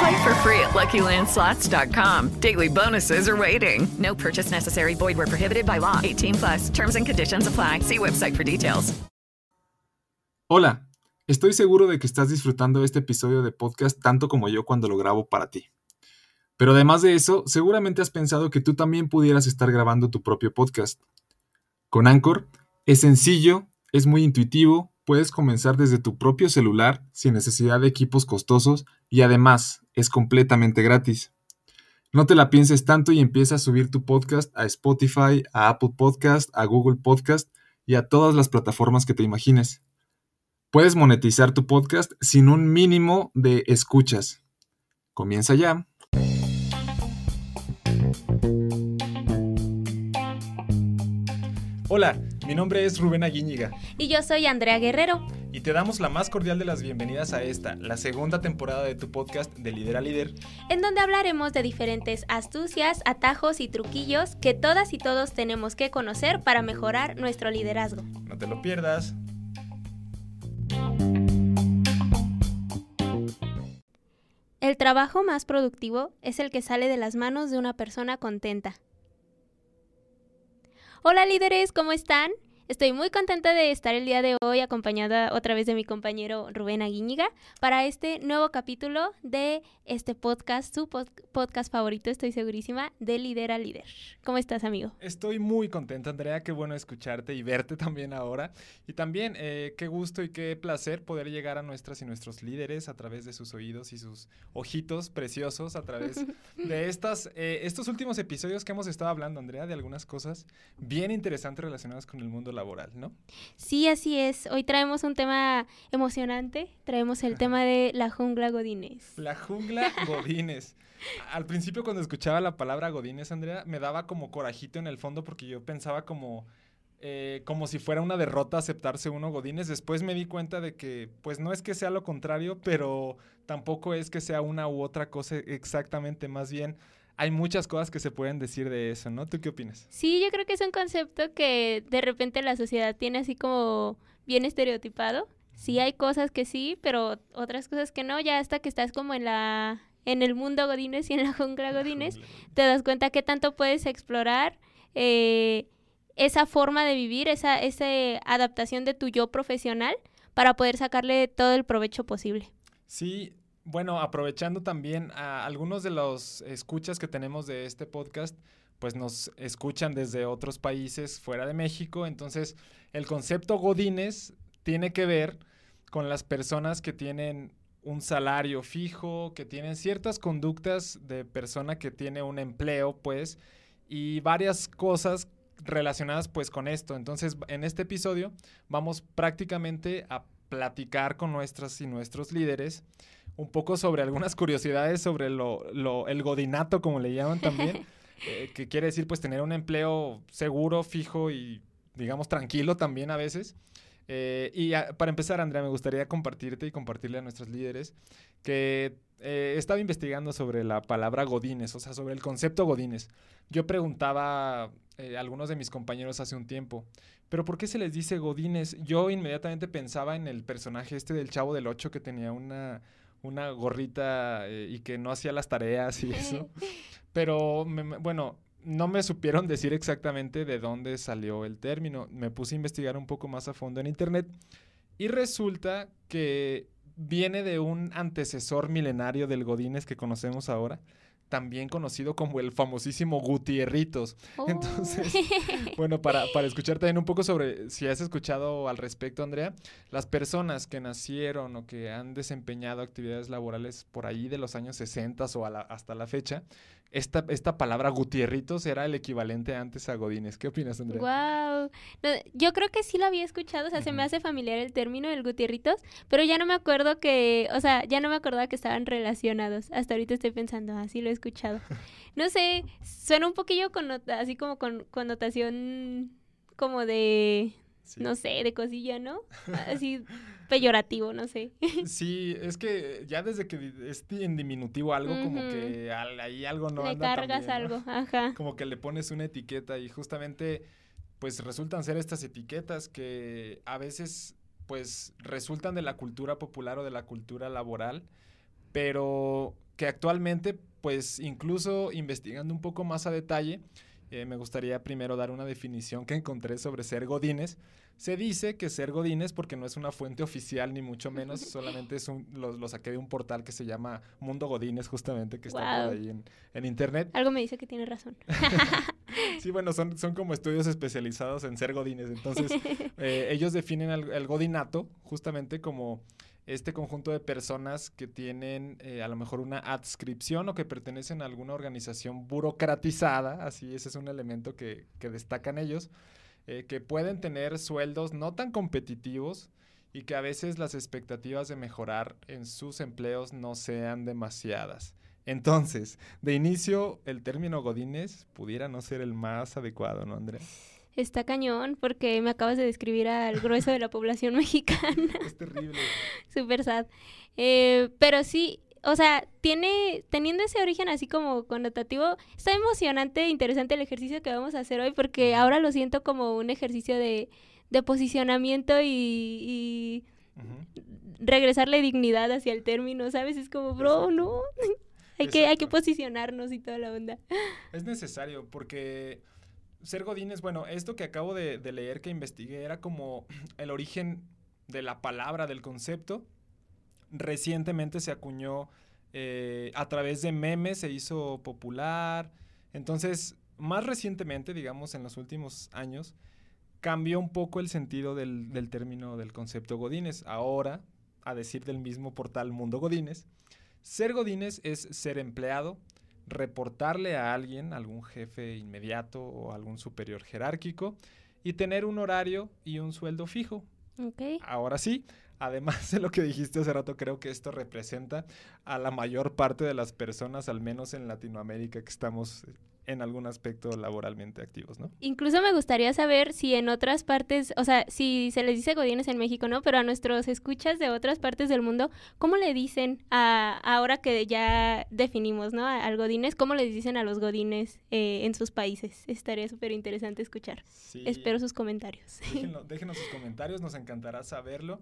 Play for free at LuckyLandSlots.com. Daily bonuses are waiting. No purchase necessary. Void where prohibited by law. 18 plus. Terms and conditions apply. See website for details. Hola, estoy seguro de que estás disfrutando este episodio de podcast tanto como yo cuando lo grabo para ti. Pero además de eso, seguramente has pensado que tú también pudieras estar grabando tu propio podcast. Con Anchor es sencillo, es muy intuitivo, puedes comenzar desde tu propio celular sin necesidad de equipos costosos y además es completamente gratis. No te la pienses tanto y empieza a subir tu podcast a Spotify, a Apple Podcast, a Google Podcast y a todas las plataformas que te imagines. Puedes monetizar tu podcast sin un mínimo de escuchas. Comienza ya. Hola, mi nombre es Rubén Aguíñiga Y yo soy Andrea Guerrero. Y te damos la más cordial de las bienvenidas a esta, la segunda temporada de tu podcast de Líder a Líder. en donde hablaremos de diferentes astucias, atajos y truquillos que todas y todos tenemos que conocer para mejorar nuestro liderazgo. No te lo pierdas. El trabajo más productivo es el que sale de las manos de una persona contenta. Hola líderes, ¿cómo están? Estoy muy contenta de estar el día de hoy acompañada otra vez de mi compañero Rubén Aguíñiga para este nuevo capítulo de este podcast, su pod- podcast favorito, estoy segurísima, de Líder a Líder. ¿Cómo estás, amigo? Estoy muy contenta, Andrea. Qué bueno escucharte y verte también ahora. Y también eh, qué gusto y qué placer poder llegar a nuestras y nuestros líderes a través de sus oídos y sus ojitos preciosos, a través de estas, eh, estos últimos episodios que hemos estado hablando, Andrea, de algunas cosas bien interesantes relacionadas con el mundo laboral, ¿no? Sí, así es. Hoy traemos un tema emocionante. Traemos el tema de la jungla Godínez. La jungla Godínez. Al principio cuando escuchaba la palabra Godínez, Andrea, me daba como corajito en el fondo porque yo pensaba como, eh, como si fuera una derrota aceptarse uno Godínez. Después me di cuenta de que pues no es que sea lo contrario, pero tampoco es que sea una u otra cosa exactamente. Más bien hay muchas cosas que se pueden decir de eso, ¿no? ¿Tú qué opinas? Sí, yo creo que es un concepto que de repente la sociedad tiene así como bien estereotipado. Sí hay cosas que sí, pero otras cosas que no. Ya hasta que estás como en la en el mundo Godínez y en la jungla Godínez, te das cuenta que tanto puedes explorar eh, esa forma de vivir, esa, esa adaptación de tu yo profesional para poder sacarle todo el provecho posible. Sí, bueno, aprovechando también a algunos de los escuchas que tenemos de este podcast, pues nos escuchan desde otros países fuera de México, entonces el concepto Godines tiene que ver con las personas que tienen un salario fijo, que tienen ciertas conductas de persona que tiene un empleo, pues, y varias cosas relacionadas pues con esto. Entonces, en este episodio vamos prácticamente a platicar con nuestras y nuestros líderes un poco sobre algunas curiosidades sobre lo, lo- el godinato, como le llaman también, eh, que quiere decir pues tener un empleo seguro, fijo y digamos tranquilo también a veces. Eh, y a- para empezar, Andrea, me gustaría compartirte y compartirle a nuestros líderes que eh, estaba investigando sobre la palabra godines, o sea, sobre el concepto godines. Yo preguntaba eh, a algunos de mis compañeros hace un tiempo, ¿pero por qué se les dice godines? Yo inmediatamente pensaba en el personaje este del Chavo del Ocho que tenía una, una gorrita eh, y que no hacía las tareas y eso. Pero, me- bueno, no me supieron decir exactamente de dónde salió el término. Me puse a investigar un poco más a fondo en internet y resulta que viene de un antecesor milenario del Godines que conocemos ahora, también conocido como el famosísimo Gutierritos. Oh. Entonces, bueno, para, para escuchar también un poco sobre si has escuchado al respecto, Andrea, las personas que nacieron o que han desempeñado actividades laborales por ahí de los años 60 o a la- hasta la fecha, esta, esta palabra Gutierritos era el equivalente antes a Godines. ¿Qué opinas, Andrea? Wow. yo creo que sí lo había escuchado, o sea, se me hace familiar el término del Gutierritos, pero ya no me acuerdo que, o sea, ya no me acordaba que estaban relacionados. Hasta ahorita estoy pensando, así lo he escuchado. No sé, suena un poquillo connota- así como con connotación como de, Sí. no sé, de cosilla, ¿no? Así peyorativo, no sé. Sí, es que ya desde que es en diminutivo algo, como que al- ahí algo no Le anda tan cargas bien, ¿no? algo, ajá. Como que le pones una etiqueta y justamente pues resultan ser estas etiquetas que a veces pues resultan de la cultura popular o de la cultura laboral, pero que actualmente pues incluso investigando un poco más a detalle, eh, me gustaría primero dar una definición que encontré sobre ser godines. Se dice que ser godines, porque no es una fuente oficial ni mucho menos, solamente es un, lo, lo saqué de un portal que se llama Mundo Godines, justamente, que está por ahí en, en internet. Algo me dice que tiene razón. Sí, bueno, son, son como estudios especializados en ser godines. Entonces, eh, ellos definen el, el godinato justamente como este conjunto de personas que tienen eh, a lo mejor una adscripción o que pertenecen a alguna organización burocratizada, así ese es un elemento que, que destacan ellos, eh, que pueden tener sueldos no tan competitivos y que a veces las expectativas de mejorar en sus empleos no sean demasiadas. Entonces, de inicio, el término Godines pudiera no ser el más adecuado, ¿no, Andrea? Está cañón porque me acabas de describir al grueso de la población mexicana. Es terrible. Súper sad. Eh, pero sí, o sea, tiene, teniendo ese origen así como connotativo, está emocionante e interesante el ejercicio que vamos a hacer hoy porque ahora lo siento como un ejercicio de, de posicionamiento y, regresarle dignidad hacia el término, ¿sabes? Es como, bro, no. hay, que, hay que posicionarnos y toda la onda. Es necesario porque ser Godines, bueno, esto que acabo de, leer que investigué era como el origen de la palabra, del concepto. Recientemente se acuñó eh, a través de memes, se hizo popular. Entonces, más recientemente, digamos, en los últimos años, cambió un poco el sentido del, del término del concepto Godines. Ahora, a decir del mismo portal Mundo Godines, ser Godines es ser empleado, reportarle a alguien, algún jefe inmediato o algún superior jerárquico, y tener un horario y un sueldo fijo. Ok. Ahora sí, además de lo que dijiste hace rato, creo que esto representa a la mayor parte de las personas, al menos en Latinoamérica, que estamos en algún aspecto laboralmente activos, ¿no? Incluso me gustaría saber si en otras partes, o sea, si se les dice godines en México, ¿no? Pero a nuestros escuchas de otras partes del mundo, ¿cómo le dicen a ahora que ya definimos, ¿no? Al godines, ¿cómo les dicen a los godines eh, en sus países? Estaría súper interesante escuchar. Sí, Espero sus comentarios. Déjenlo- déjenos sus comentarios, nos encantará saberlo.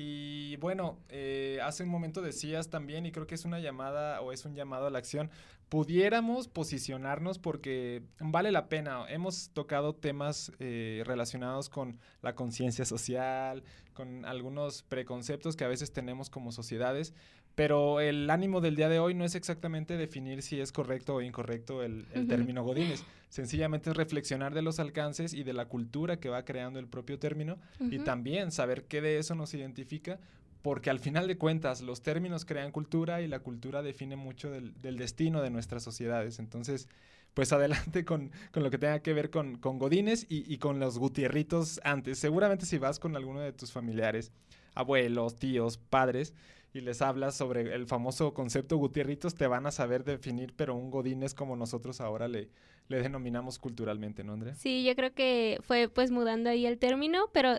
Y bueno, eh, hace un momento decías también, y creo que es una llamada o es un llamado a la acción, pudiéramos posicionarnos porque vale la pena. Hemos tocado temas eh, relacionados con la conciencia social, con algunos preconceptos que a veces tenemos como sociedades, pero el ánimo del día de hoy no es exactamente definir si es correcto o incorrecto el, término Godines. Sencillamente es reflexionar de los alcances y de la cultura que va creando el propio término y también saber qué de eso nos identifica, porque al final de cuentas los términos crean cultura y la cultura define mucho del, destino de nuestras sociedades. Entonces, pues adelante con, con lo que tenga que ver con, con Godines y, y con los Gutierritos antes. Seguramente si vas con alguno de tus familiares, abuelos, tíos, padres, y les hablas sobre el famoso concepto Gutierritos, te van a saber definir, pero un Godín es como nosotros ahora le, le denominamos culturalmente, ¿no, Andrea? Sí, yo creo que fue pues mudando ahí el término, pero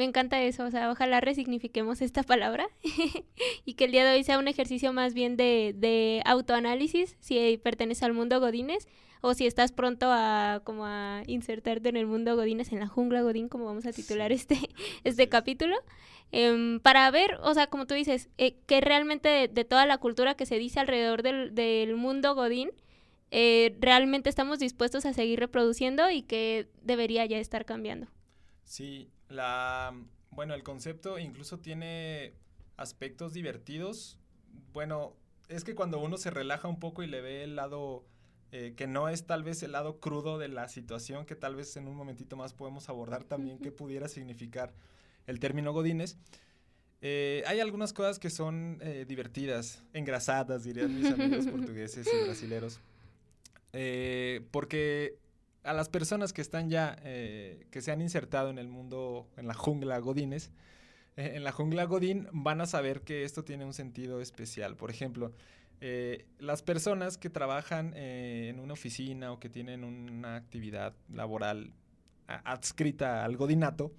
me encanta eso, o sea, ojalá resignifiquemos esta palabra y que el día de hoy sea un ejercicio más bien de, de autoanálisis, si perteneces al mundo Godines o si estás pronto a como a insertarte en el mundo Godines, en la jungla Godín, como vamos a titular este, este es. capítulo, em, para ver, o sea, como tú dices, eh, que realmente de, de toda la cultura que se dice alrededor del, del mundo Godín, eh, realmente estamos dispuestos a seguir reproduciendo y que debería ya estar cambiando. Sí, la, bueno, el concepto incluso tiene aspectos divertidos. Bueno, es que cuando uno se relaja un poco y le ve el lado eh, que no es tal vez el lado crudo de la situación, que tal vez en un momentito más podemos abordar también qué pudiera significar el término Godines. Eh, hay algunas cosas que son eh, divertidas, engrasadas, dirían mis amigos portugueses y brasileros. porque a las personas que están ya, que se han insertado en el mundo, en la jungla Godines, en la jungla Godín, van a saber que esto tiene un sentido especial. Por ejemplo, eh, las personas que trabajan eh, en una oficina o que tienen una actividad laboral adscrita al godinato,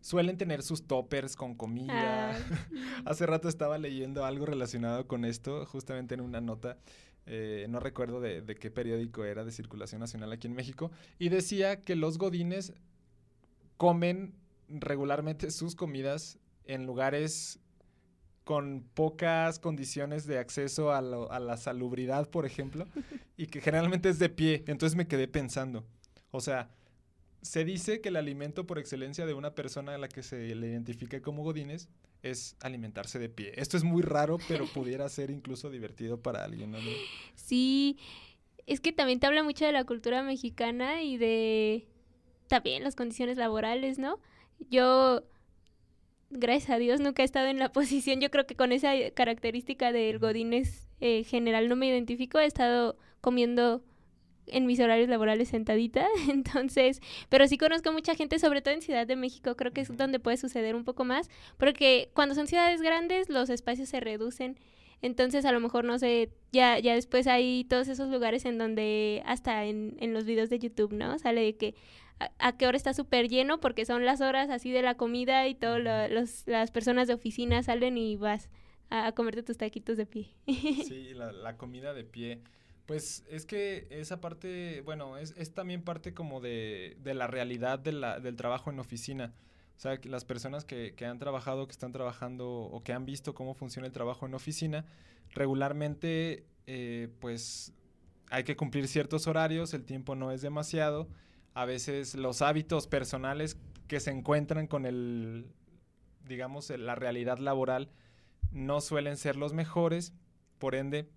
suelen tener sus toppers con comida. Hace rato estaba leyendo algo relacionado con esto, justamente en una nota, eh, no recuerdo de, de, qué periódico era de circulación nacional aquí en México, y decía que los godines comen regularmente sus comidas en lugares con pocas condiciones de acceso a, la salubridad, por ejemplo, y que generalmente es de pie. Entonces me quedé pensando, o sea, se dice que el alimento por excelencia de una persona a la que se le identifica como Godines es alimentarse de pie. Esto es muy raro, pero pudiera ser incluso divertido para alguien, ¿no? Sí, es que también te habla mucho de la cultura mexicana y de también las condiciones laborales, ¿no? Yo gracias a Dios nunca he estado en la posición, yo creo que con esa característica del godines eh, general no me identifico, he estado comiendo en mis horarios laborales sentadita, entonces, pero sí conozco mucha gente, sobre todo en Ciudad de México, creo que es donde puede suceder un poco más, porque cuando son ciudades grandes los espacios se reducen, entonces a lo mejor no sé, ya, ya después hay todos esos lugares en donde hasta en, en los videos de YouTube, ¿no? Sale de que a, qué hora está súper lleno porque son las horas así de la comida y todas las personas de oficina salen y vas a, comerte tus taquitos de pie. sí, la, comida de pie. Pues es que esa parte, bueno, es, es también parte como de, de la realidad del trabajo en oficina. O sea, que las personas que, que, han trabajado, que están trabajando o que han visto cómo funciona el trabajo en oficina, regularmente, eh, pues hay que cumplir ciertos horarios, el tiempo no es demasiado a veces los hábitos personales que se encuentran con el, digamos, la realidad laboral no suelen ser los mejores, por ende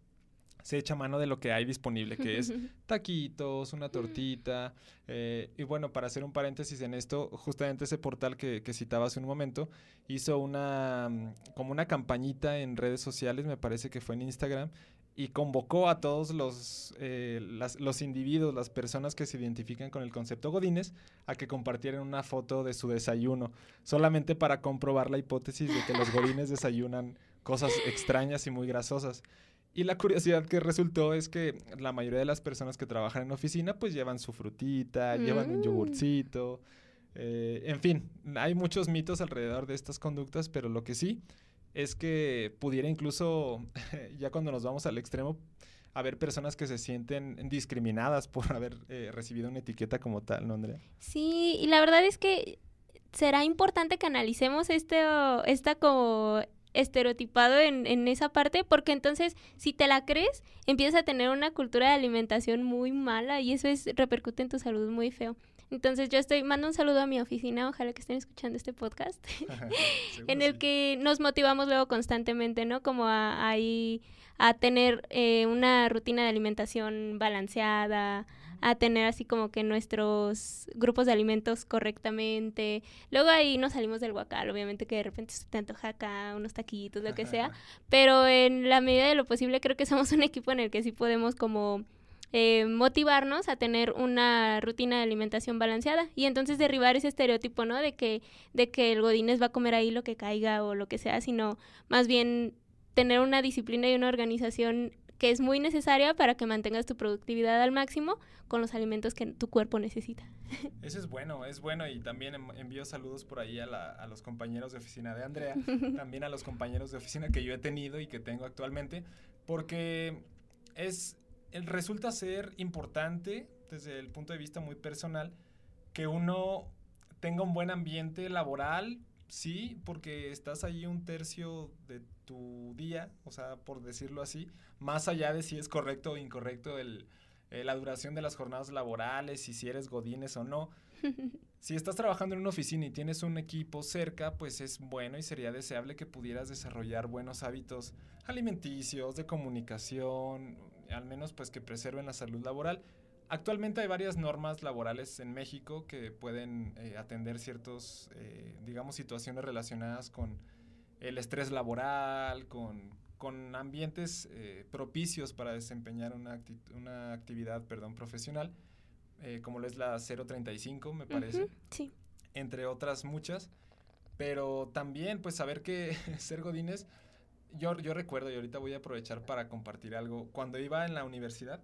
se echa mano de lo que hay disponible, que es taquitos, una tortita. Eh, y bueno, para hacer un paréntesis en esto, justamente ese portal que, que, citaba hace un momento hizo una, como una campañita en redes sociales, me parece que fue en Instagram, y convocó a todos los, eh, los individuos, las personas que se identifican con el concepto Godines, a que compartieran una foto de su desayuno, solamente para comprobar la hipótesis de que los Godines desayunan cosas extrañas y muy grasosas. Y la curiosidad que resultó es que la mayoría de las personas que trabajan en oficina pues llevan su frutita, llevan un mm. yogurcito, eh, en fin, hay muchos mitos alrededor de estas conductas, pero lo que sí es que pudiera incluso, ya cuando nos vamos al extremo, haber personas que se sienten discriminadas por haber eh, recibido una etiqueta como tal, ¿no, Andrea? Sí, y la verdad es que será importante que analicemos este, esta como estereotipado en, en, esa parte, porque entonces si te la crees, empiezas a tener una cultura de alimentación muy mala y eso es repercute en tu salud muy feo. Entonces yo estoy, mando un saludo a mi oficina, ojalá que estén escuchando este podcast, en el que nos motivamos luego constantemente, ¿no? Como a, a tener eh, una rutina de alimentación balanceada, a tener así como que nuestros grupos de alimentos correctamente. Luego ahí nos salimos del guacal, obviamente que de repente se te antoja acá unos taquitos, lo que sea, pero en la medida de lo posible creo que somos un equipo en el que sí podemos como eh, motivarnos a tener una rutina de alimentación balanceada y entonces derribar ese estereotipo, ¿no? De que, de que el godines va a comer ahí lo que caiga o lo que sea, sino más bien tener una disciplina y una organización que es muy necesaria para que mantengas tu productividad al máximo con los alimentos que tu cuerpo necesita. Eso es bueno, es bueno y también envío saludos por ahí a, a, los compañeros de oficina de Andrea, también a los compañeros de oficina que yo he tenido y que tengo actualmente, porque es, resulta ser importante desde el punto de vista muy personal que uno tenga un buen ambiente laboral, sí, porque estás ahí un tercio de tu día, o sea, por decirlo así, más allá de si es correcto o incorrecto el, eh, la duración de las jornadas laborales y si eres godines o no. si estás trabajando en una oficina y tienes un equipo cerca, pues es bueno y sería deseable que pudieras desarrollar buenos hábitos alimenticios, de comunicación, al menos pues que preserven la salud laboral. Actualmente hay varias normas laborales en México que pueden eh, atender ciertos, eh, digamos, situaciones relacionadas con el estrés laboral, con, con ambientes eh, propicios para desempeñar una, una actividad perdón, profesional, como lo es la 035, me parece. sí. Entre otras muchas. Pero también, pues, saber que ser godines, yo, yo recuerdo, y ahorita voy a aprovechar para compartir algo. Cuando iba en la universidad,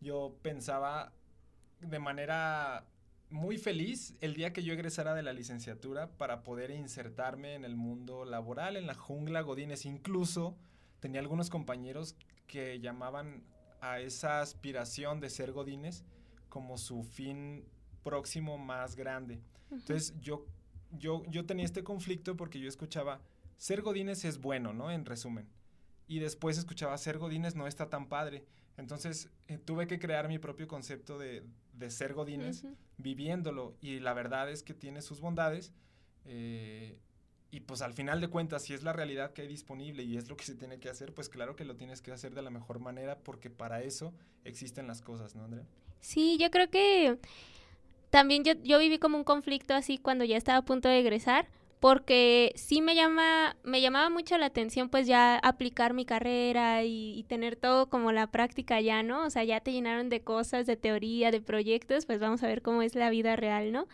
yo pensaba de manera muy feliz el día que yo egresara de la licenciatura para poder insertarme en el mundo laboral, en la jungla Godines. Incluso tenía algunos compañeros que llamaban a esa aspiración de ser Godines como su fin próximo más grande. Entonces yo, yo, yo tenía este conflicto porque yo escuchaba, ser Godines es bueno, ¿no? En resumen. Y después escuchaba, ser Godines no está tan padre. Entonces eh, tuve que crear mi propio concepto de, de ser Godines viviéndolo. Y la verdad es que tiene sus bondades. Eh, y pues al final de cuentas, si es la realidad que hay disponible y es lo que se tiene que hacer, pues claro que lo tienes que hacer de la mejor manera porque para eso existen las cosas, ¿no, Andrea? Sí, yo creo que también yo, yo viví como un conflicto así cuando ya estaba a punto de egresar, porque sí me llama, me llamaba mucho la atención pues ya aplicar mi carrera y, tener todo como la práctica ya, ¿no? O sea, ya te llenaron de cosas, de teoría, de proyectos, pues vamos a ver cómo es la vida real, ¿no?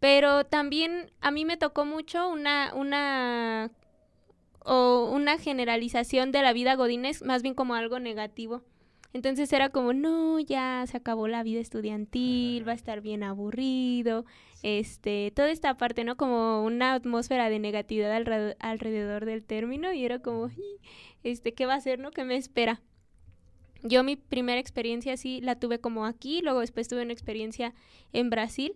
Pero también a mí me tocó mucho una, una, o una generalización de la vida Godínez, más bien como algo negativo. Entonces era como, no, ya se acabó la vida estudiantil, va a estar bien aburrido, este, toda esta parte, ¿no? Como una atmósfera de negatividad alrededor, del término y era como, este, ¿qué va a ser, no? ¿Qué me espera? Yo mi primera experiencia así la tuve como aquí, luego después tuve una experiencia en Brasil,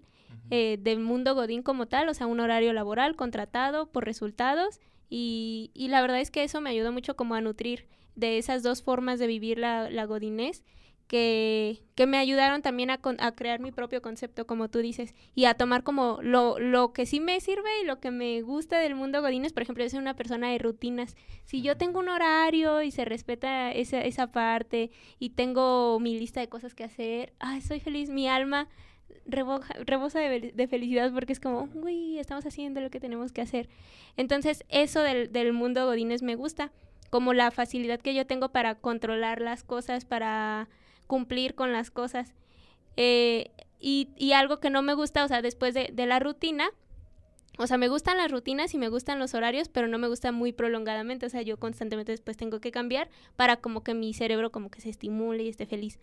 eh, del mundo Godín como tal, o sea, un horario laboral contratado por resultados y, y la verdad es que eso me ayudó mucho como a nutrir de esas dos formas de vivir la, la godinés que, que, me ayudaron también a, a, crear mi propio concepto, como tú dices, y a tomar como lo, lo, que sí me sirve y lo que me gusta del mundo Godines. Por ejemplo, yo soy una persona de rutinas. Si yo tengo un horario y se respeta esa, esa parte y tengo mi lista de cosas que hacer, ay, soy feliz, mi alma rebosa de, de, felicidad porque es como, uy, estamos haciendo lo que tenemos que hacer. Entonces, eso del, del mundo Godines me gusta como la facilidad que yo tengo para controlar las cosas, para cumplir con las cosas. Eh, y, y, algo que no me gusta, o sea, después de, de, la rutina, o sea, me gustan las rutinas y me gustan los horarios, pero no me gusta muy prolongadamente, o sea, yo constantemente después tengo que cambiar para como que mi cerebro como que se estimule y esté feliz.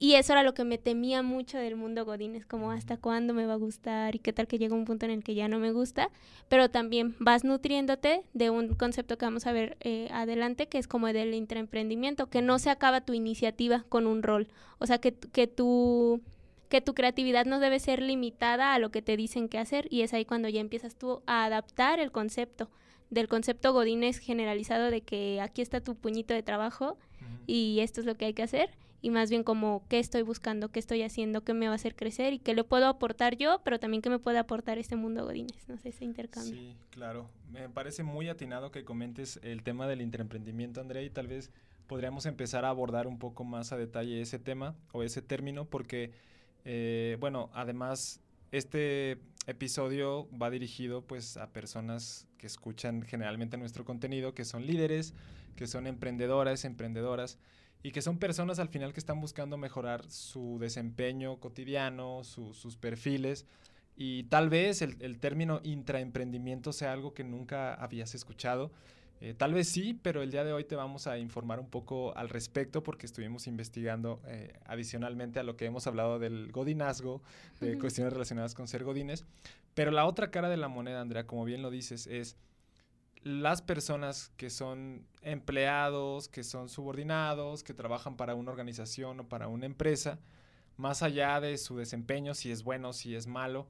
Y eso era lo que me temía mucho del mundo Godín, es como hasta cuándo me va a gustar y qué tal que llega un punto en el que ya no me gusta, pero también vas nutriéndote de un concepto que vamos a ver eh, adelante, que es como del intraemprendimiento, que no se acaba tu iniciativa con un rol, o sea, que, que tu que tu creatividad no debe ser limitada a lo que te dicen que hacer y es ahí cuando ya empiezas tú a adaptar el concepto del concepto Godínez generalizado de que aquí está tu puñito de trabajo y esto es lo que hay que hacer y más bien como qué estoy buscando, qué estoy haciendo, qué me va a hacer crecer y qué le puedo aportar yo, pero también qué me puede aportar este mundo Godínez, no sé, ese intercambio. Sí, claro. Me parece muy atinado que comentes el tema del intraemprendimiento, Andrea, y tal vez podríamos empezar a abordar un poco más a detalle ese tema o ese término, porque, eh, bueno, además, este episodio va dirigido pues a personas que escuchan generalmente nuestro contenido, que son líderes, que son emprendedoras, emprendedoras, y que son personas al final que están buscando mejorar su desempeño cotidiano, sus perfiles. Y tal vez el, término intraemprendimiento sea algo que nunca habías escuchado. Eh, tal vez sí, pero el día de hoy te vamos a informar un poco al respecto porque estuvimos investigando eh, adicionalmente a lo que hemos hablado del godinazgo, de cuestiones relacionadas con ser godines. Pero la otra cara de la moneda, Andrea, como bien lo dices, es las personas que son empleados, que son subordinados, que trabajan para una organización o para una empresa, más allá de su desempeño, si es bueno, si es malo,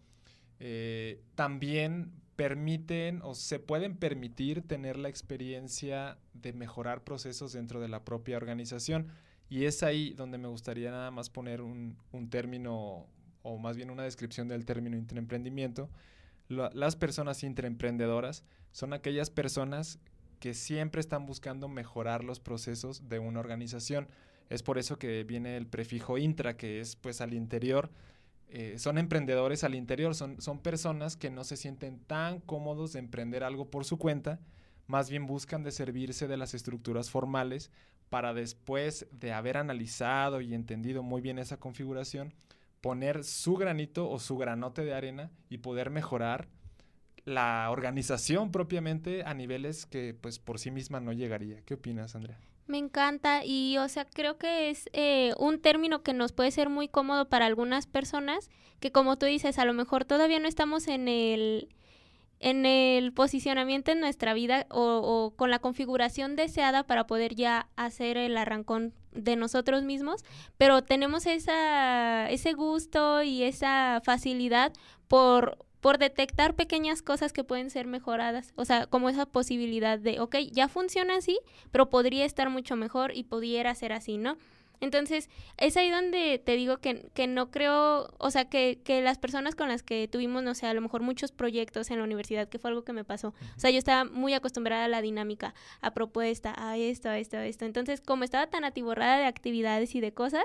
eh, también permiten o se pueden permitir tener la experiencia de mejorar procesos dentro de la propia organización. Y es ahí donde me gustaría nada más poner un, término o más bien una descripción del término intraemprendimiento, las personas intraemprendedoras son aquellas personas que siempre están buscando mejorar los procesos de una organización. Es por eso que viene el prefijo intra, que es pues al interior. Eh, son emprendedores al interior, son, son personas que no se sienten tan cómodos de emprender algo por su cuenta, más bien buscan de servirse de las estructuras formales para después de haber analizado y entendido muy bien esa configuración, poner su granito o su granote de arena y poder mejorar la organización propiamente a niveles que pues por sí misma no llegaría. ¿Qué opinas, Andrea? Me encanta y o sea creo que es eh, un término que nos puede ser muy cómodo para algunas personas que como tú dices a lo mejor todavía no estamos en el en el posicionamiento en nuestra vida o, o, con la configuración deseada para poder ya hacer el arrancón de nosotros mismos, pero tenemos esa, ese gusto y esa facilidad por por detectar pequeñas cosas que pueden ser mejoradas. O sea, como esa posibilidad de, ok, ya funciona así, pero podría estar mucho mejor y pudiera ser así, ¿no? Entonces, es ahí donde te digo que, que no creo, o sea, que, que, las personas con las que tuvimos, no sé, a lo mejor muchos proyectos en la universidad, que fue algo que me pasó. O sea, yo estaba muy acostumbrada a la dinámica, a propuesta, a esto, a esto, a esto. Entonces, como estaba tan atiborrada de actividades y de cosas,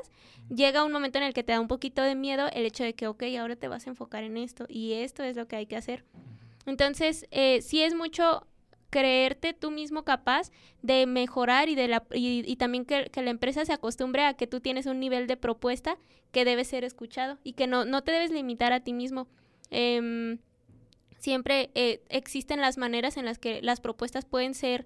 llega un momento en el que te da un poquito de miedo el hecho de que, ok, ahora te vas a enfocar en esto y esto es lo que hay que hacer. Entonces, eh, sí es mucho creerte tú mismo capaz de mejorar y, de la, y, también que, la empresa se acostumbre a que tú tienes un nivel de propuesta que debe ser escuchado y que no, no te debes limitar a ti mismo. Em, siempre eh, existen las maneras en las que las propuestas pueden ser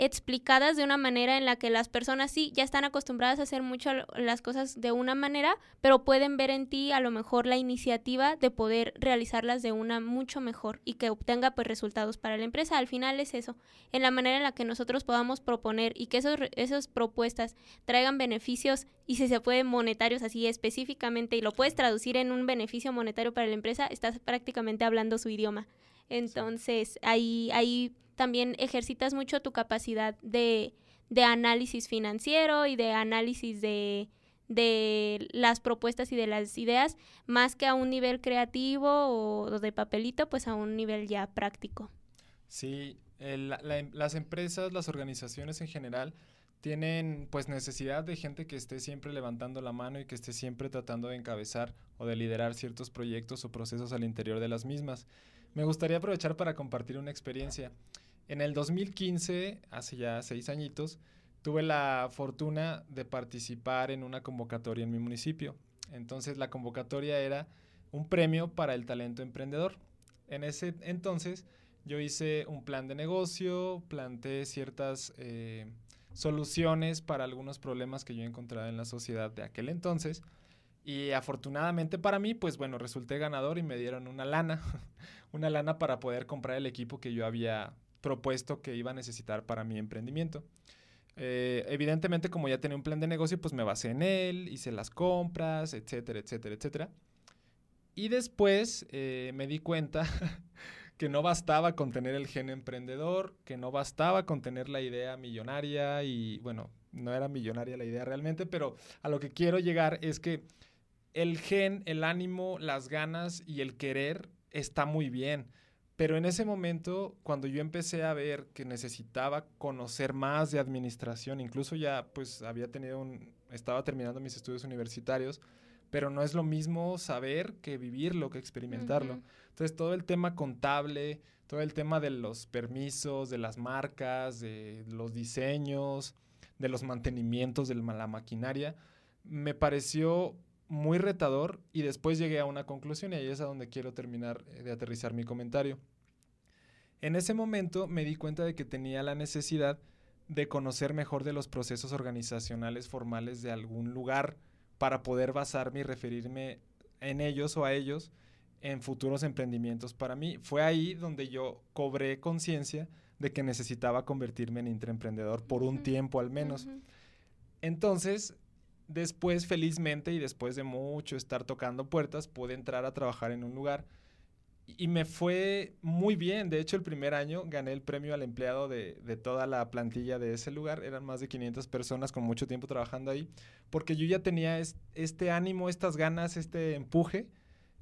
explicadas de una manera en la que las personas sí ya están acostumbradas a hacer mucho las cosas de una manera, pero pueden ver en ti a lo mejor la iniciativa de poder realizarlas de una mucho mejor y que obtenga pues resultados para la empresa. Al final es eso, en la manera en la que nosotros podamos proponer y que esos, esas propuestas traigan beneficios y si se puede monetarios así específicamente y lo puedes traducir en un beneficio monetario para la empresa, estás prácticamente hablando su idioma. Entonces, ahí, ahí también ejercitas mucho tu capacidad de, de análisis financiero y de análisis de, de las propuestas y de las ideas, más que a un nivel creativo o de papelito, pues a un nivel ya práctico. Sí, las empresas, las organizaciones en general tienen pues necesidad de gente que esté siempre levantando la mano y que esté siempre tratando de encabezar o de liderar ciertos proyectos o procesos al interior de las mismas. Me gustaría aprovechar para compartir una experiencia. En el 2015, hace ya seis añitos, tuve la fortuna de participar en una convocatoria en mi municipio. Entonces la convocatoria era un premio para el talento emprendedor. En ese entonces yo hice un plan de negocio, planteé ciertas eh, soluciones para algunos problemas que yo encontraba en la sociedad de aquel entonces. Y afortunadamente para mí, pues bueno, resulté ganador y me dieron una lana, una lana para poder comprar el equipo que yo había propuesto que iba a necesitar para mi emprendimiento. Eh, evidentemente, como ya tenía un plan de negocio, pues me basé en él, hice las compras, etcétera, etcétera, etcétera. Y después eh, me di cuenta que no bastaba con tener el gen emprendedor, que no bastaba con tener la idea millonaria y bueno, no era millonaria la idea realmente, pero a lo que quiero llegar es que el gen, el ánimo, las ganas y el querer está muy bien. Pero en ese momento, cuando yo empecé a ver que necesitaba conocer más de administración, incluso ya pues había tenido un, estaba terminando mis estudios universitarios, pero no es lo mismo saber que vivirlo, que experimentarlo. Entonces todo el tema contable, todo el tema de los permisos, de las marcas, de los diseños, de los mantenimientos de la maquinaria, me pareció muy retador y después llegué a una conclusión y ahí es a donde quiero terminar eh, de aterrizar mi comentario. En ese momento me di cuenta de que tenía la necesidad de conocer mejor de los procesos organizacionales formales de algún lugar para poder basarme y referirme en ellos o a ellos en futuros emprendimientos para mí. Fue ahí donde yo cobré conciencia de que necesitaba convertirme en intraemprendedor por un tiempo al menos. Entonces, después, felizmente y después de mucho estar tocando puertas, pude entrar a trabajar en un lugar y me fue muy bien. De hecho, el primer año gané el premio al empleado de, de, toda la plantilla de ese lugar. Eran más de 500 personas con mucho tiempo trabajando ahí, porque yo ya tenía este ánimo, estas ganas, este empuje.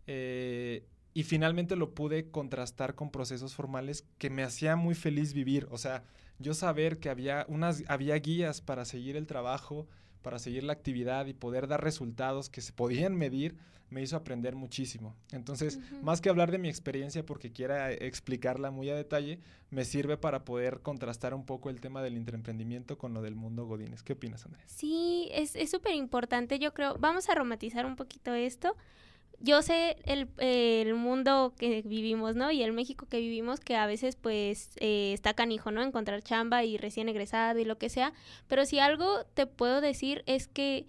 Eh, y finalmente lo pude contrastar con procesos formales que me hacía muy feliz vivir. O sea, yo saber que había, unas, había guías para seguir el trabajo, para seguir la actividad y poder dar resultados que se podían medir, me hizo aprender muchísimo. Entonces, más que hablar de mi experiencia porque quiera explicarla muy a detalle, me sirve para poder contrastar un poco el tema del intraemprendimiento con lo del mundo Godines. ¿Qué opinas, Andrea? Sí, es súper importante, yo creo. Vamos a romantizar un poquito esto yo sé el, el, mundo que vivimos, ¿no? Y el México que vivimos, que a veces pues eh, está canijo, ¿no? Encontrar chamba y recién egresado y lo que sea. Pero si algo te puedo decir es que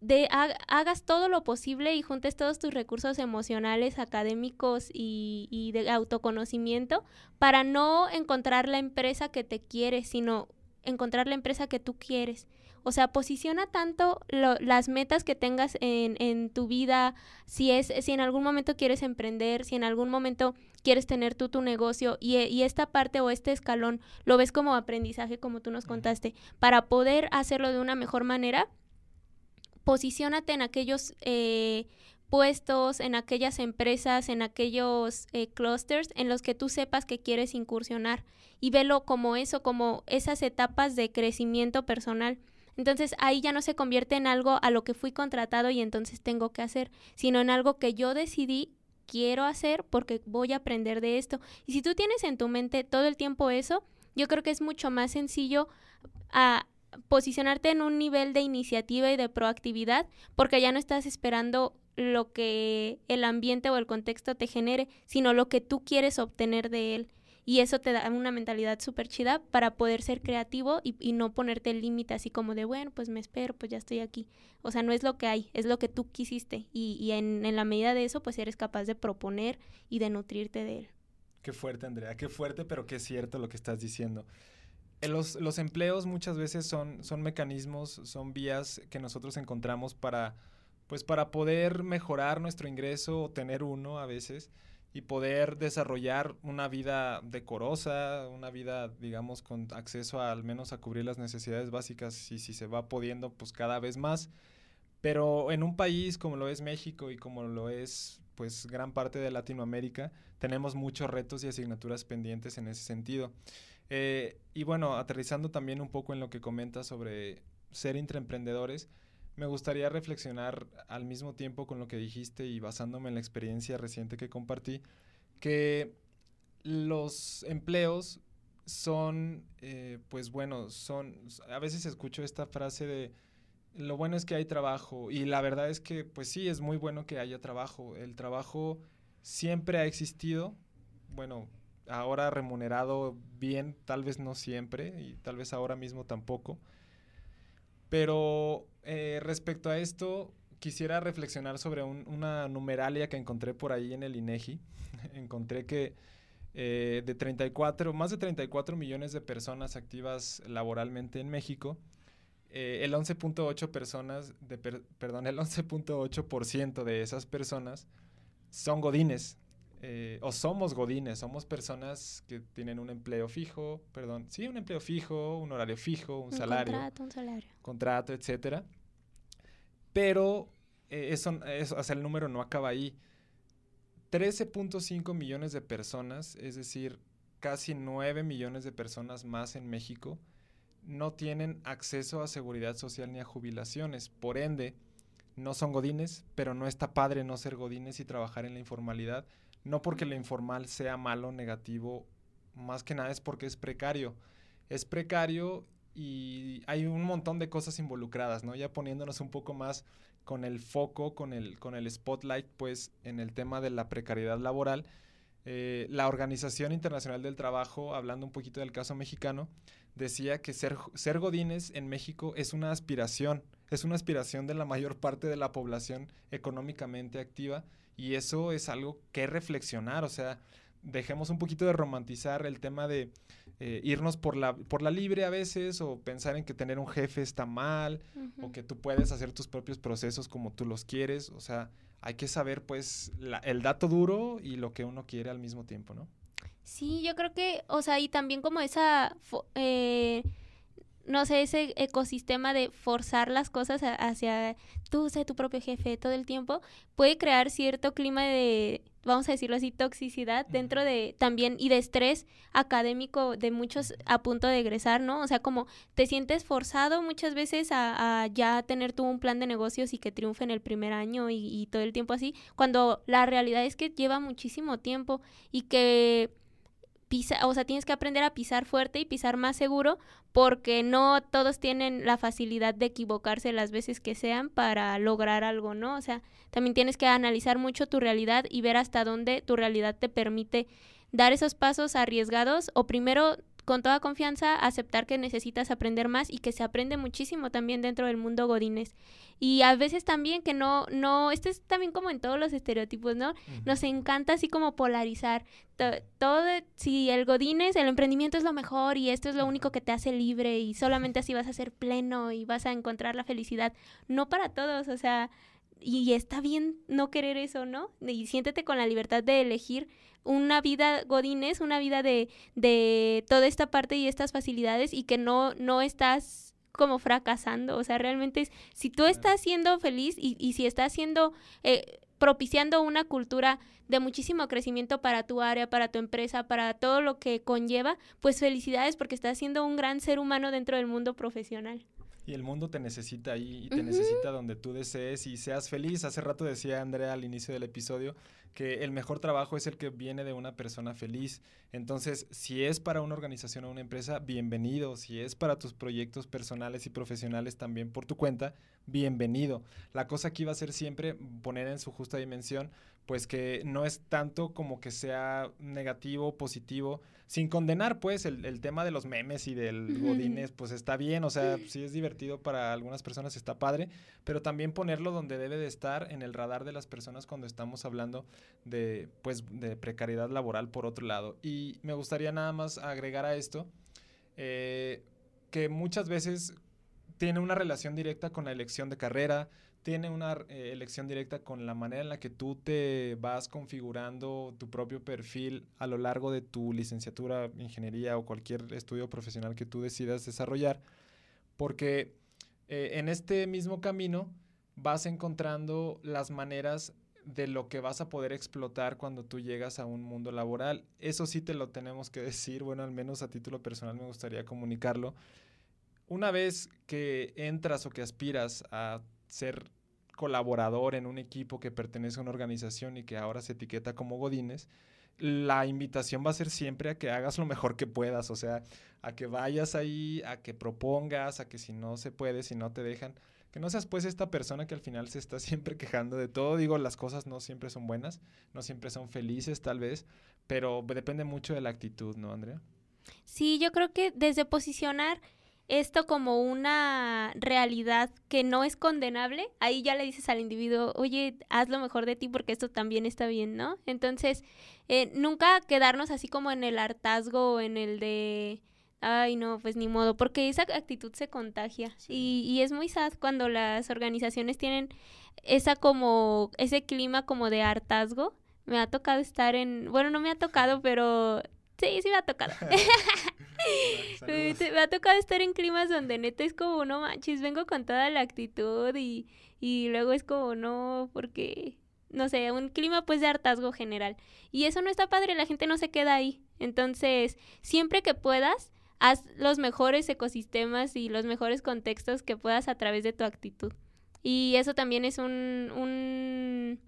de, hagas todo lo posible y juntes todos tus recursos emocionales, académicos y, y de autoconocimiento para no encontrar la empresa que te quiere, sino encontrar la empresa que tú quieres. O sea, posiciona tanto las metas que tengas en, en, tu vida, si es, si en algún momento quieres emprender, si en algún momento quieres tener tú tu negocio y, y esta parte o este escalón lo ves como aprendizaje, como tú nos contaste, para poder hacerlo de una mejor manera, posiciónate en aquellos eh, puestos, en aquellas empresas, en aquellos eh, clusters en los que tú sepas que quieres incursionar y velo como eso, como esas etapas de crecimiento personal. Entonces ahí ya no se convierte en algo a lo que fui contratado y entonces tengo que hacer, sino en algo que yo decidí quiero hacer porque voy a aprender de esto. Y si tú tienes en tu mente todo el tiempo eso, yo creo que es mucho más sencillo a posicionarte en un nivel de iniciativa y de proactividad porque ya no estás esperando lo que el ambiente o el contexto te genere, sino lo que tú quieres obtener de él. Y eso te da una mentalidad súper chida para poder ser creativo y, no ponerte el límite así como de, bueno, pues me espero, pues ya estoy aquí. O sea, no es lo que hay, es lo que tú quisiste. Y, en, en la medida de eso, pues eres capaz de proponer y de nutrirte de él. Qué fuerte, Andrea, qué fuerte, pero qué cierto lo que estás diciendo. Eh, los, los empleos muchas veces son, son mecanismos, son vías que nosotros encontramos para, pues para poder mejorar nuestro ingreso o tener uno a veces y poder desarrollar una vida decorosa, una vida, digamos, con acceso al menos a cubrir las necesidades básicas y si se va pudiendo, pues cada vez más. Pero en un país como lo es México y como lo es pues gran parte de Latinoamérica, tenemos muchos retos y asignaturas pendientes en ese sentido. Eh, y bueno, aterrizando también un poco en lo que comentas sobre ser intraemprendedores, me gustaría reflexionar al mismo tiempo con lo que dijiste y basándome en la experiencia reciente que compartí, que los empleos son, eh, pues bueno, son, a veces escucho esta frase de, lo bueno es que hay trabajo y la verdad es que, pues sí, es muy bueno que haya trabajo. El trabajo siempre ha existido, bueno, ahora remunerado bien, tal vez no siempre y tal vez ahora mismo tampoco pero eh, respecto a esto, quisiera reflexionar sobre una numeralia que encontré por ahí en el INEGI. encontré que eh, de 34, más de 34 millones de personas activas laboralmente en México, eh, el 11.8 personas, de perdón, el 11.8% de esas personas son godines, eh, o somos godines, somos personas que tienen un empleo fijo, perdón, sí, un empleo fijo, un horario fijo, un, salario. Contrato, un salario. Contrato, etcétera. Pero eh, eso, eso, o sea, el número no acaba ahí. 13.5 millones de personas, es decir, casi 9 millones de personas más en México, no tienen acceso a seguridad social ni a jubilaciones. Por ende, no son godines, pero no está padre no ser godines y trabajar en la informalidad no porque lo informal sea malo, negativo, más que nada es porque es precario. Es precario y hay un montón de cosas involucradas, ¿no? Ya poniéndonos un poco más con el foco, con el, con el spotlight, pues, en el tema de la precariedad laboral. Eh, la Organización Internacional del Trabajo, hablando un poquito del caso mexicano, decía que ser, ser godines en México es una aspiración, es una aspiración de la mayor parte de la población económicamente activa y eso es algo que reflexionar, o sea, dejemos un poquito de romantizar el tema de eh, irnos por la, por la libre a veces o pensar en que tener un jefe está mal o que tú puedes hacer tus propios procesos como tú los quieres, o sea, hay que saber pues la- el dato duro y lo que uno quiere al mismo tiempo, ¿no? Sí, yo creo que, o sea, y también como esa, eh, no sé, ese ecosistema de forzar las cosas hacia tú, sé tu propio jefe todo el tiempo, puede crear cierto clima de, vamos a decirlo así, toxicidad dentro de también y de estrés académico de muchos a punto de egresar, ¿no? O sea, como te sientes forzado muchas veces a, a ya tener tú un plan de negocios y que triunfe en el primer año y, y todo el tiempo así, cuando la realidad es que lleva muchísimo tiempo y que pisa, o sea, tienes que aprender a pisar fuerte y pisar más seguro porque no todos tienen la facilidad de equivocarse las veces que sean para lograr algo, ¿no? O sea, también tienes que analizar mucho tu realidad y ver hasta dónde tu realidad te permite dar esos pasos arriesgados o primero con toda confianza aceptar que necesitas aprender más y que se aprende muchísimo también dentro del mundo godines. Y a veces también que no, no, esto es también como en todos los estereotipos, ¿no? Nos encanta así como polarizar. To- todo, si el godines, el emprendimiento es lo mejor y esto es lo único que te hace libre y solamente así vas a ser pleno y vas a encontrar la felicidad. No para todos, o sea, y está bien no querer eso, ¿no? Y siéntete con la libertad de elegir una vida godines, una vida de, de toda esta parte y estas facilidades y que no, no estás como fracasando, o sea, realmente es, si tú estás siendo feliz y, y si estás siendo, eh, propiciando una cultura de muchísimo crecimiento para tu área, para tu empresa, para todo lo que conlleva, pues felicidades porque estás siendo un gran ser humano dentro del mundo profesional. Y el mundo te necesita ahí y te necesita donde tú desees y seas feliz. Hace rato decía Andrea al inicio del episodio que el mejor trabajo es el que viene de una persona feliz. Entonces, si es para una organización o una empresa, bienvenido. Si es para tus proyectos personales y profesionales también por tu cuenta, bienvenido. La cosa aquí va a ser siempre poner en su justa dimensión, pues que no es tanto como que sea negativo, positivo, sin condenar, pues, el, el tema de los memes y del godines, pues está bien, o sea, sí es divertido para algunas personas, está padre, pero también ponerlo donde debe de estar en el radar de las personas cuando estamos hablando de, pues, de precariedad laboral por otro lado. Y me gustaría nada más agregar a esto eh, que muchas veces tiene una relación directa con la elección de carrera, tiene una eh, elección directa con la manera en la que tú te vas configurando tu propio perfil a lo largo de tu licenciatura, ingeniería o cualquier estudio profesional que tú decidas desarrollar, porque eh, en este mismo camino vas encontrando las maneras de lo que vas a poder explotar cuando tú llegas a un mundo laboral. Eso sí te lo tenemos que decir, bueno, al menos a título personal me gustaría comunicarlo. Una vez que entras o que aspiras a ser colaborador en un equipo que pertenece a una organización y que ahora se etiqueta como Godines, la invitación va a ser siempre a que hagas lo mejor que puedas, o sea, a que vayas ahí, a que propongas, a que si no se puede, si no te dejan, que no seas pues esta persona que al final se está siempre quejando de todo. Digo, las cosas no siempre son buenas, no siempre son felices tal vez, pero depende mucho de la actitud, ¿no, Andrea? Sí, yo creo que desde posicionar esto como una realidad que no es condenable, ahí ya le dices al individuo, oye, haz lo mejor de ti porque esto también está bien, ¿no? Entonces, eh, nunca quedarnos así como en el hartazgo o en el de, ay, no, pues ni modo, porque esa actitud se contagia. Y, y es muy sad cuando las organizaciones tienen esa como, ese clima como de hartazgo. Me ha tocado estar en, bueno, no me ha tocado, pero sí, sí me ha tocado. Me ha tocado estar en climas donde neta es como, no manches, vengo con toda la actitud y, y luego es como, no, porque, no sé, un clima pues de hartazgo general. Y eso no está padre, la gente no se queda ahí. Entonces, siempre que puedas, haz los mejores ecosistemas y los mejores contextos que puedas a través de tu actitud. Y eso también es un, un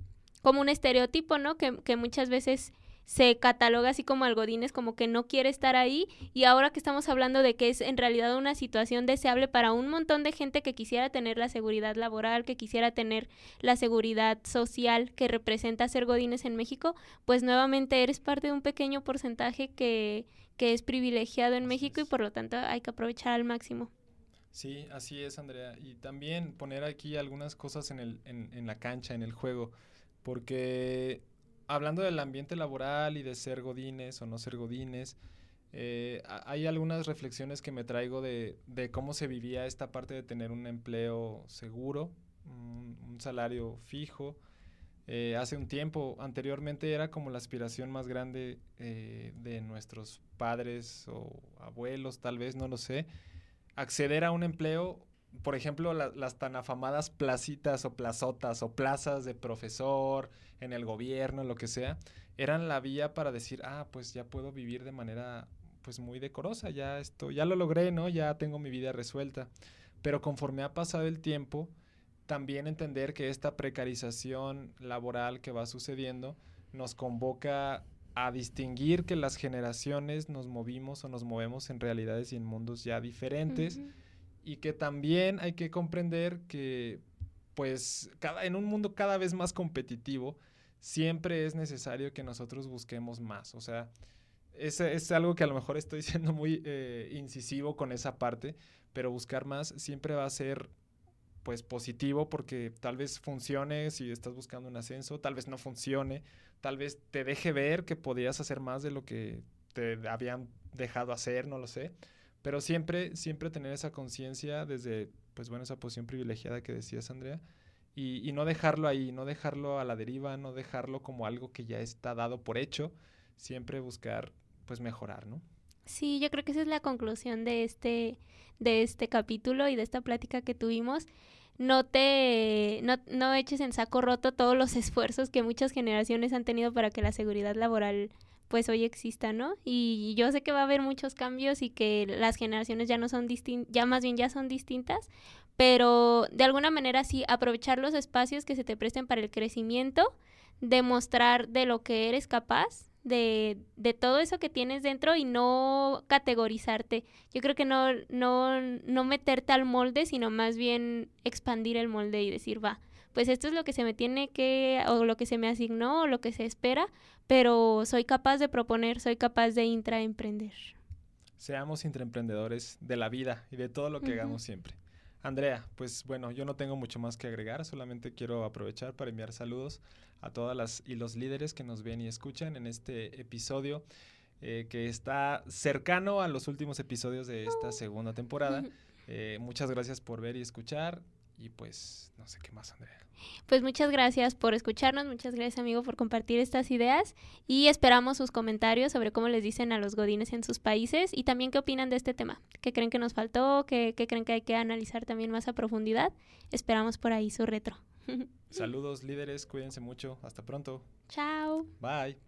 como un estereotipo, ¿no? Que, que muchas veces se cataloga así como algodines, como que no quiere estar ahí. Y ahora que estamos hablando de que es en realidad una situación deseable para un montón de gente que quisiera tener la seguridad laboral, que quisiera tener la seguridad social que representa ser godines en México, pues nuevamente eres parte de un pequeño porcentaje que, que es privilegiado en Así México y por lo tanto hay que aprovechar al máximo. Sí, así es, Andrea. Y también poner aquí algunas cosas en, el, en, en la cancha, en el juego, porque hablando del ambiente laboral y de ser godines o no ser godines, eh, hay algunas reflexiones que me traigo de, cómo se vivía esta parte de tener un empleo seguro, un, un salario fijo, eh, hace un tiempo. Anteriormente era como la aspiración más grande eh, de nuestros padres o abuelos, tal vez, no lo sé, acceder a un empleo, por ejemplo, la- las tan afamadas placitas o plazotas o plazas de profesor en el gobierno, lo que sea, eran la vía para decir, ah, pues ya puedo vivir de manera pues muy decorosa, ya esto, ya lo logré, ¿no? Ya tengo mi vida resuelta. Pero conforme ha pasado el tiempo, también entender que esta precarización laboral que va sucediendo nos convoca a distinguir que las generaciones nos movimos o nos movemos en realidades y en mundos ya diferentes. Y que también hay que comprender que pues cada, en un mundo cada vez más competitivo siempre es necesario que nosotros busquemos más. O sea, es, es algo que a lo mejor estoy siendo muy eh, incisivo con esa parte, pero buscar más siempre va a ser pues positivo porque tal vez funcione si estás buscando un ascenso, tal vez no funcione, tal vez te deje ver que podías hacer más de lo que te habían dejado hacer, no lo sé, pero siempre siempre tener esa conciencia desde pues bueno, esa posición privilegiada que decías, Andrea, y, y no dejarlo ahí, no dejarlo a la deriva, no dejarlo como algo que ya está dado por hecho, siempre buscar pues mejorar, ¿no? Sí, yo creo que esa es la conclusión de este, de este capítulo y de esta plática que tuvimos. No te, no, no eches en saco roto todos los esfuerzos que muchas generaciones han tenido para que la seguridad laboral pues hoy exista, ¿no? Y yo sé que va a haber muchos cambios y que las generaciones ya no son distintas, ya más bien ya son distintas, pero de alguna manera sí aprovechar los espacios que se te presten para el crecimiento, demostrar de lo que eres capaz, de, de todo eso que tienes dentro y no categorizarte. Yo creo que no, no, no meterte al molde, sino más bien expandir el molde y decir, va, pues esto es lo que se me tiene que, o lo que se me asignó, o lo que se espera, pero soy capaz de proponer, soy capaz de intraemprender. Seamos intraemprendedores de la vida y de todo lo que hagamos siempre. Andrea, pues bueno, yo no tengo mucho más que agregar, solamente quiero aprovechar para enviar saludos a todas las y los líderes que nos ven y escuchan en este episodio eh, que está cercano a los últimos episodios de esta segunda temporada. Eh, muchas gracias por ver y escuchar y pues no sé qué más, Andrea. Pues muchas gracias por escucharnos, muchas gracias amigo por compartir estas ideas y esperamos sus comentarios sobre cómo les dicen a los godines en sus países y también qué opinan de este tema, qué creen que nos faltó, qué, qué creen que hay que analizar también más a profundidad. Esperamos por ahí su retro. Saludos líderes, cuídense mucho, hasta pronto, Chao. bye.